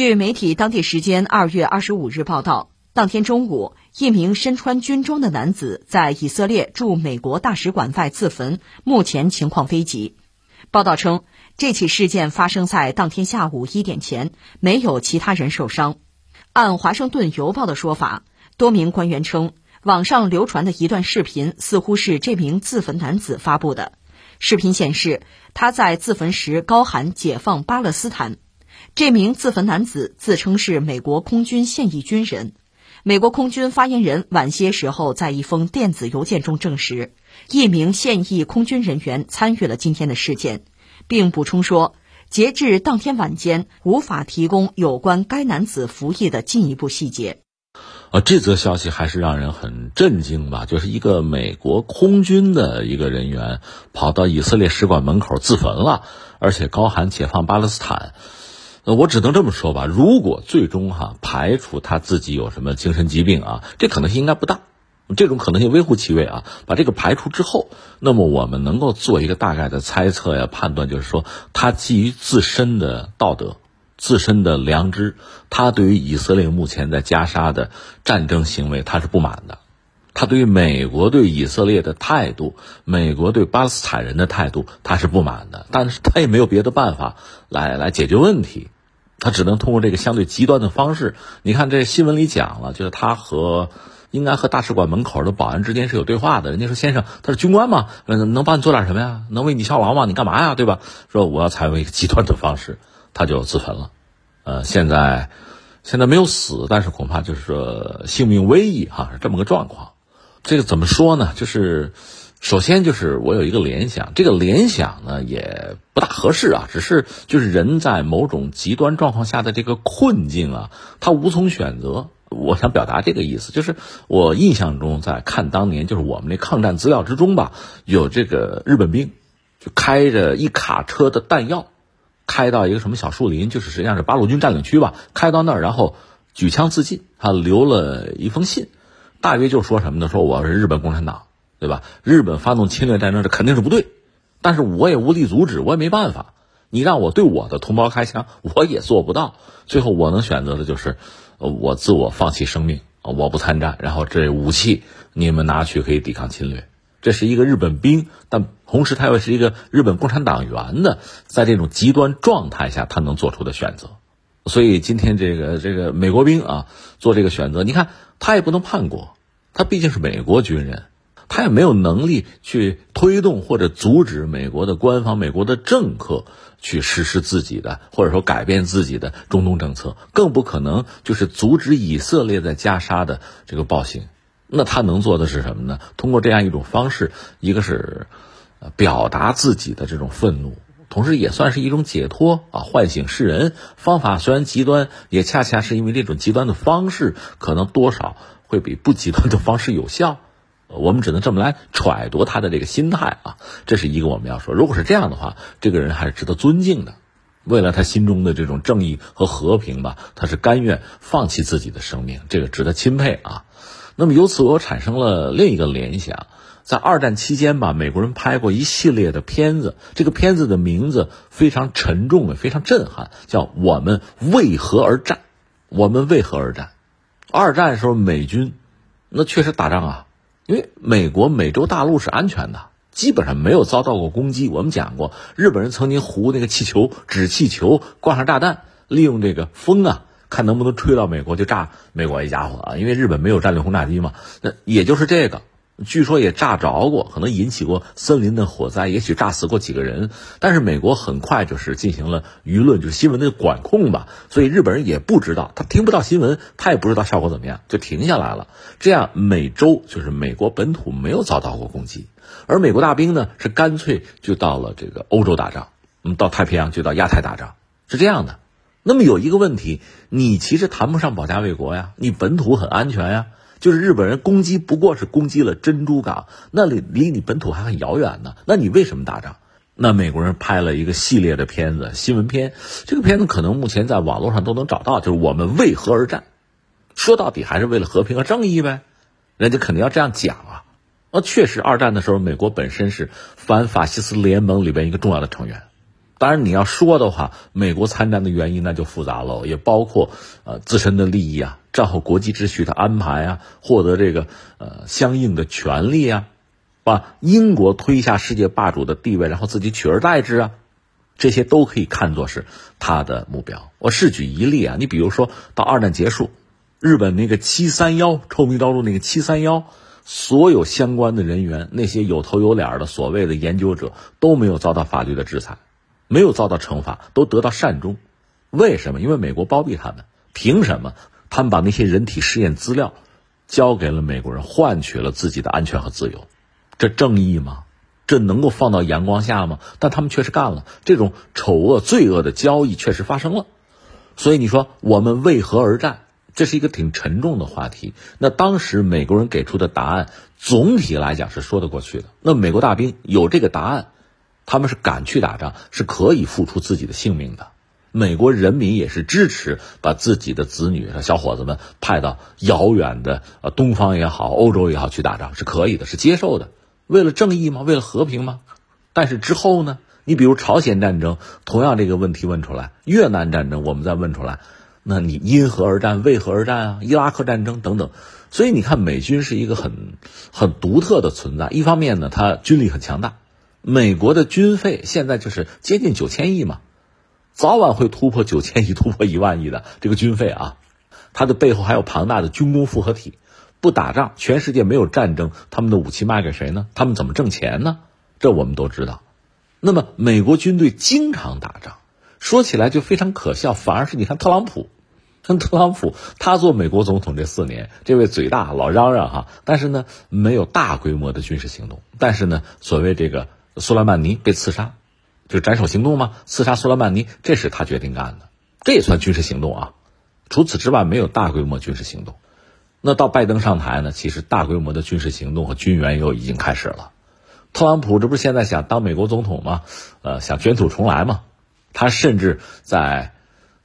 据媒体当地时间二月二十五日报道，当天中午，一名身穿军装的男子在以色列驻美国大使馆外自焚，目前情况危急。报道称，这起事件发生在当天下午一点前，没有其他人受伤。按华盛顿邮报的说法，多名官员称，网上流传的一段视频似乎是这名自焚男子发布的。视频显示，他在自焚时高喊“解放巴勒斯坦”。这名自焚男子自称是美国空军现役军人。美国空军发言人晚些时候在一封电子邮件中证实，一名现役空军人员参与了今天的事件，并补充说，截至当天晚间，无法提供有关该男子服役的进一步细节。啊，这则消息还是让人很震惊吧？就是一个美国空军的一个人员跑到以色列使馆门口自焚了，而且高喊“解放巴勒斯坦”。呃，我只能这么说吧。如果最终哈排除他自己有什么精神疾病啊，这可能性应该不大。这种可能性微乎其微啊。把这个排除之后，那么我们能够做一个大概的猜测呀、判断，就是说他基于自身的道德、自身的良知，他对于以色列目前在加沙的战争行为他是不满的。他对于美国对以色列的态度，美国对巴勒斯坦人的态度，他是不满的。但是他也没有别的办法来来解决问题，他只能通过这个相对极端的方式。你看这新闻里讲了，就是他和应该和大使馆门口的保安之间是有对话的。人家说：“先生，他是军官嘛，能帮你做点什么呀？能为你效劳吗？你干嘛呀？对吧？”说我要采用一个极端的方式，他就自焚了。呃，现在现在没有死，但是恐怕就是说性命危矣哈，是这么个状况。这个怎么说呢？就是，首先就是我有一个联想，这个联想呢也不大合适啊。只是就是人在某种极端状况下的这个困境啊，他无从选择。我想表达这个意思，就是我印象中在看当年就是我们那抗战资料之中吧，有这个日本兵就开着一卡车的弹药，开到一个什么小树林，就是实际上是八路军占领区吧，开到那儿然后举枪自尽，他留了一封信。大约就说什么呢？说我是日本共产党，对吧？日本发动侵略战争，这肯定是不对，但是我也无力阻止，我也没办法。你让我对我的同胞开枪，我也做不到。最后我能选择的就是，我自我放弃生命，我不参战。然后这武器你们拿去可以抵抗侵略。这是一个日本兵，但同时他又是一个日本共产党员的，在这种极端状态下，他能做出的选择。所以今天这个这个美国兵啊，做这个选择，你看他也不能叛国，他毕竟是美国军人，他也没有能力去推动或者阻止美国的官方、美国的政客去实施自己的或者说改变自己的中东政策，更不可能就是阻止以色列在加沙的这个暴行。那他能做的是什么呢？通过这样一种方式，一个是表达自己的这种愤怒。同时也算是一种解脱啊，唤醒世人。方法虽然极端，也恰恰是因为这种极端的方式，可能多少会比不极端的方式有效。我们只能这么来揣度他的这个心态啊，这是一个我们要说。如果是这样的话，这个人还是值得尊敬的。为了他心中的这种正义和和平吧，他是甘愿放弃自己的生命，这个值得钦佩啊。那么由此我产生了另一个联想。在二战期间吧，美国人拍过一系列的片子，这个片子的名字非常沉重的，非常震撼，叫《我们为何而战》。我们为何而战？二战时候美军那确实打仗啊，因为美国美洲大陆是安全的，基本上没有遭到过攻击。我们讲过，日本人曾经糊那个气球，纸气球挂上炸弹，利用这个风啊，看能不能吹到美国就炸美国一家伙啊，因为日本没有战略轰炸机嘛。那也就是这个。据说也炸着过，可能引起过森林的火灾，也许炸死过几个人。但是美国很快就是进行了舆论，就是新闻的管控吧。所以日本人也不知道，他听不到新闻，他也不知道效果怎么样，就停下来了。这样美洲就是美国本土没有遭到过攻击，而美国大兵呢是干脆就到了这个欧洲打仗，嗯，到太平洋就到亚太打仗，是这样的。那么有一个问题，你其实谈不上保家卫国呀，你本土很安全呀。就是日本人攻击不过是攻击了珍珠港，那里离你本土还很遥远呢。那你为什么打仗？那美国人拍了一个系列的片子，新闻片。这个片子可能目前在网络上都能找到，就是我们为何而战？说到底还是为了和平和正义呗。人家肯定要这样讲啊。那确实，二战的时候，美国本身是反法西斯联盟里边一个重要的成员，当然，你要说的话，美国参战的原因那就复杂了，也包括呃自身的利益啊，战后国际秩序的安排啊，获得这个呃相应的权利啊，把英国推下世界霸主的地位，然后自己取而代之啊，这些都可以看作是他的目标。我试举一例啊，你比如说到二战结束，日本那个七三幺臭名昭著那个七三幺，所有相关的人员，那些有头有脸的所谓的研究者都没有遭到法律的制裁。没有遭到惩罚，都得到善终，为什么？因为美国包庇他们。凭什么？他们把那些人体试验资料交给了美国人，换取了自己的安全和自由，这正义吗？这能够放到阳光下吗？但他们确实干了这种丑恶、罪恶的交易，确实发生了。所以你说我们为何而战？这是一个挺沉重的话题。那当时美国人给出的答案，总体来讲是说得过去的。那美国大兵有这个答案。他们是敢去打仗，是可以付出自己的性命的。美国人民也是支持把自己的子女和小伙子们派到遥远的呃东方也好，欧洲也好去打仗，是可以的，是接受的。为了正义吗？为了和平吗？但是之后呢？你比如朝鲜战争，同样这个问题问出来；越南战争，我们再问出来，那你因何而战？为何而战啊？伊拉克战争等等。所以你看，美军是一个很很独特的存在。一方面呢，它军力很强大。美国的军费现在就是接近九千亿嘛，早晚会突破九千亿，突破一万亿的这个军费啊，它的背后还有庞大的军工复合体。不打仗，全世界没有战争，他们的武器卖给谁呢？他们怎么挣钱呢？这我们都知道。那么美国军队经常打仗，说起来就非常可笑。反而是你看特朗普，看特朗普他做美国总统这四年，这位嘴大老嚷嚷哈，但是呢没有大规模的军事行动。但是呢，所谓这个。苏莱曼尼被刺杀，就斩首行动吗？刺杀苏莱曼尼，这是他决定干的，这也算军事行动啊。除此之外，没有大规模军事行动。那到拜登上台呢？其实大规模的军事行动和军援又已经开始了。特朗普这不是现在想当美国总统吗？呃，想卷土重来吗？他甚至在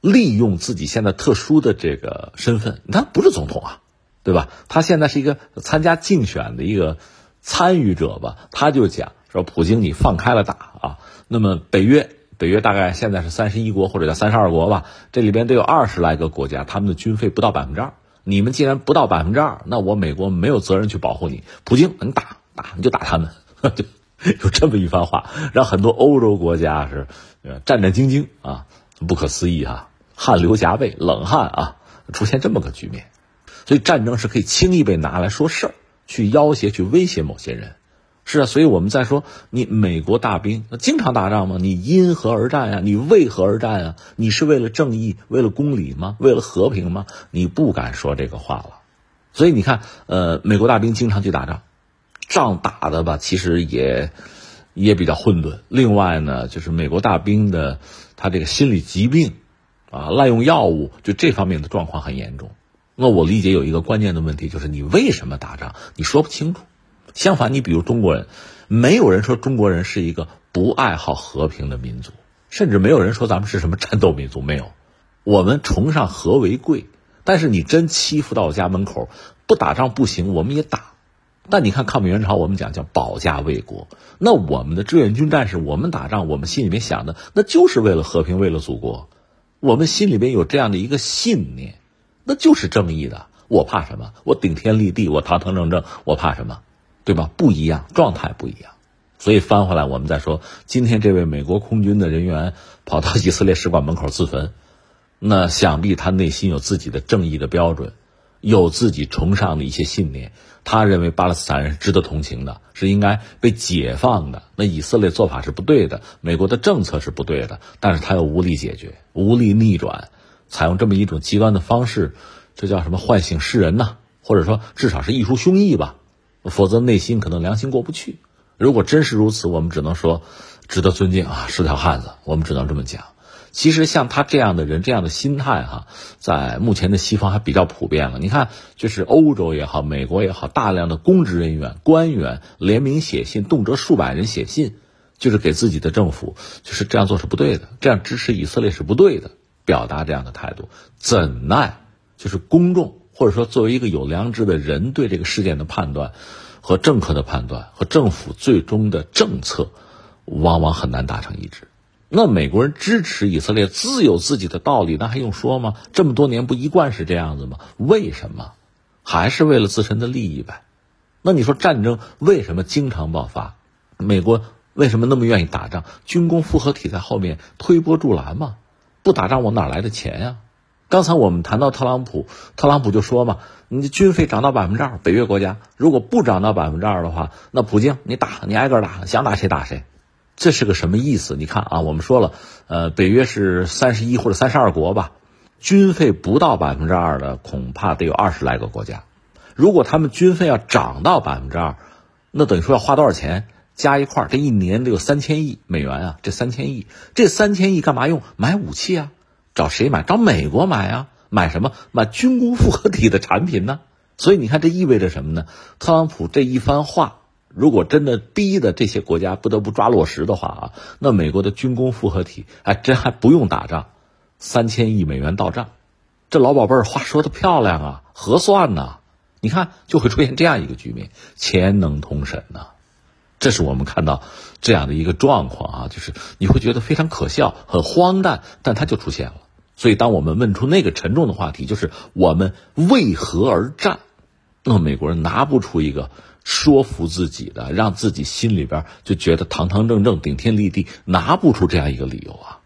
利用自己现在特殊的这个身份，他不是总统啊，对吧？他现在是一个参加竞选的一个参与者吧？他就讲。说普京，你放开了打啊！那么北约，北约大概现在是三十一国或者叫三十二国吧，这里边得有二十来个国家，他们的军费不到百分之二。你们既然不到百分之二，那我美国没有责任去保护你。普京，你打打你就打他们，就有这么一番话，让很多欧洲国家是战战兢兢啊，不可思议啊，汗流浃背，冷汗啊，出现这么个局面。所以战争是可以轻易被拿来说事儿，去要挟、去威胁某些人。是啊，所以我们在说你美国大兵那经常打仗吗？你因何而战呀？你为何而战啊？你是为了正义、为了公理吗？为了和平吗？你不敢说这个话了。所以你看，呃，美国大兵经常去打仗，仗打的吧，其实也也比较混沌。另外呢，就是美国大兵的他这个心理疾病啊，滥用药物，就这方面的状况很严重。那我理解有一个关键的问题，就是你为什么打仗？你说不清楚。相反，你比如中国人，没有人说中国人是一个不爱好和平的民族，甚至没有人说咱们是什么战斗民族。没有，我们崇尚和为贵。但是你真欺负到家门口，不打仗不行，我们也打。但你看抗美援朝，我们讲叫保家卫国。那我们的志愿军战士，我们打仗，我们心里面想的那就是为了和平，为了祖国。我们心里边有这样的一个信念，那就是正义的。我怕什么？我顶天立地，我堂堂正正，我怕什么？对吧？不一样，状态不一样，所以翻回来，我们再说，今天这位美国空军的人员跑到以色列使馆门口自焚，那想必他内心有自己的正义的标准，有自己崇尚的一些信念。他认为巴勒斯坦人是值得同情的，是应该被解放的。那以色列做法是不对的，美国的政策是不对的，但是他又无力解决，无力逆转，采用这么一种极端的方式，这叫什么？唤醒世人呢？或者说，至少是一出胸臆吧。否则内心可能良心过不去。如果真是如此，我们只能说值得尊敬啊，是条汉子。我们只能这么讲。其实像他这样的人，这样的心态哈，在目前的西方还比较普遍了。你看，就是欧洲也好，美国也好，大量的公职人员、官员联名写信，动辄数百人写信，就是给自己的政府，就是这样做是不对的，这样支持以色列是不对的，表达这样的态度，怎奈就是公众。或者说，作为一个有良知的人，对这个事件的判断，和政客的判断，和政府最终的政策，往往很难达成一致。那美国人支持以色列自有自己的道理，那还用说吗？这么多年不一贯是这样子吗？为什么？还是为了自身的利益呗？那你说战争为什么经常爆发？美国为什么那么愿意打仗？军工复合体在后面推波助澜嘛？不打仗我哪来的钱呀？刚才我们谈到特朗普，特朗普就说嘛，你的军费涨到百分之二，北约国家如果不涨到百分之二的话，那普京你打你挨个打，想打谁打谁。这是个什么意思？你看啊，我们说了，呃，北约是三十一或者三十二国吧，军费不到百分之二的，恐怕得有二十来个国家。如果他们军费要涨到百分之二，那等于说要花多少钱？加一块这一年得有三千亿美元啊！这三千亿，这三千亿干嘛用？买武器啊？找谁买？找美国买啊？买什么？买军工复合体的产品呢？所以你看，这意味着什么呢？特朗普这一番话。如果真的逼的这些国家不得不抓落实的话啊，那美国的军工复合体还真还不用打仗，三千亿美元到账，这老宝贝儿话说的漂亮啊，合算呐，你看就会出现这样一个局面，钱能通神呐，这是我们看到这样的一个状况啊，就是你会觉得非常可笑、很荒诞，但它就出现了。所以，当我们问出那个沉重的话题，就是我们为何而战，那美国人拿不出一个。说服自己的，让自己心里边就觉得堂堂正正、顶天立地，拿不出这样一个理由啊。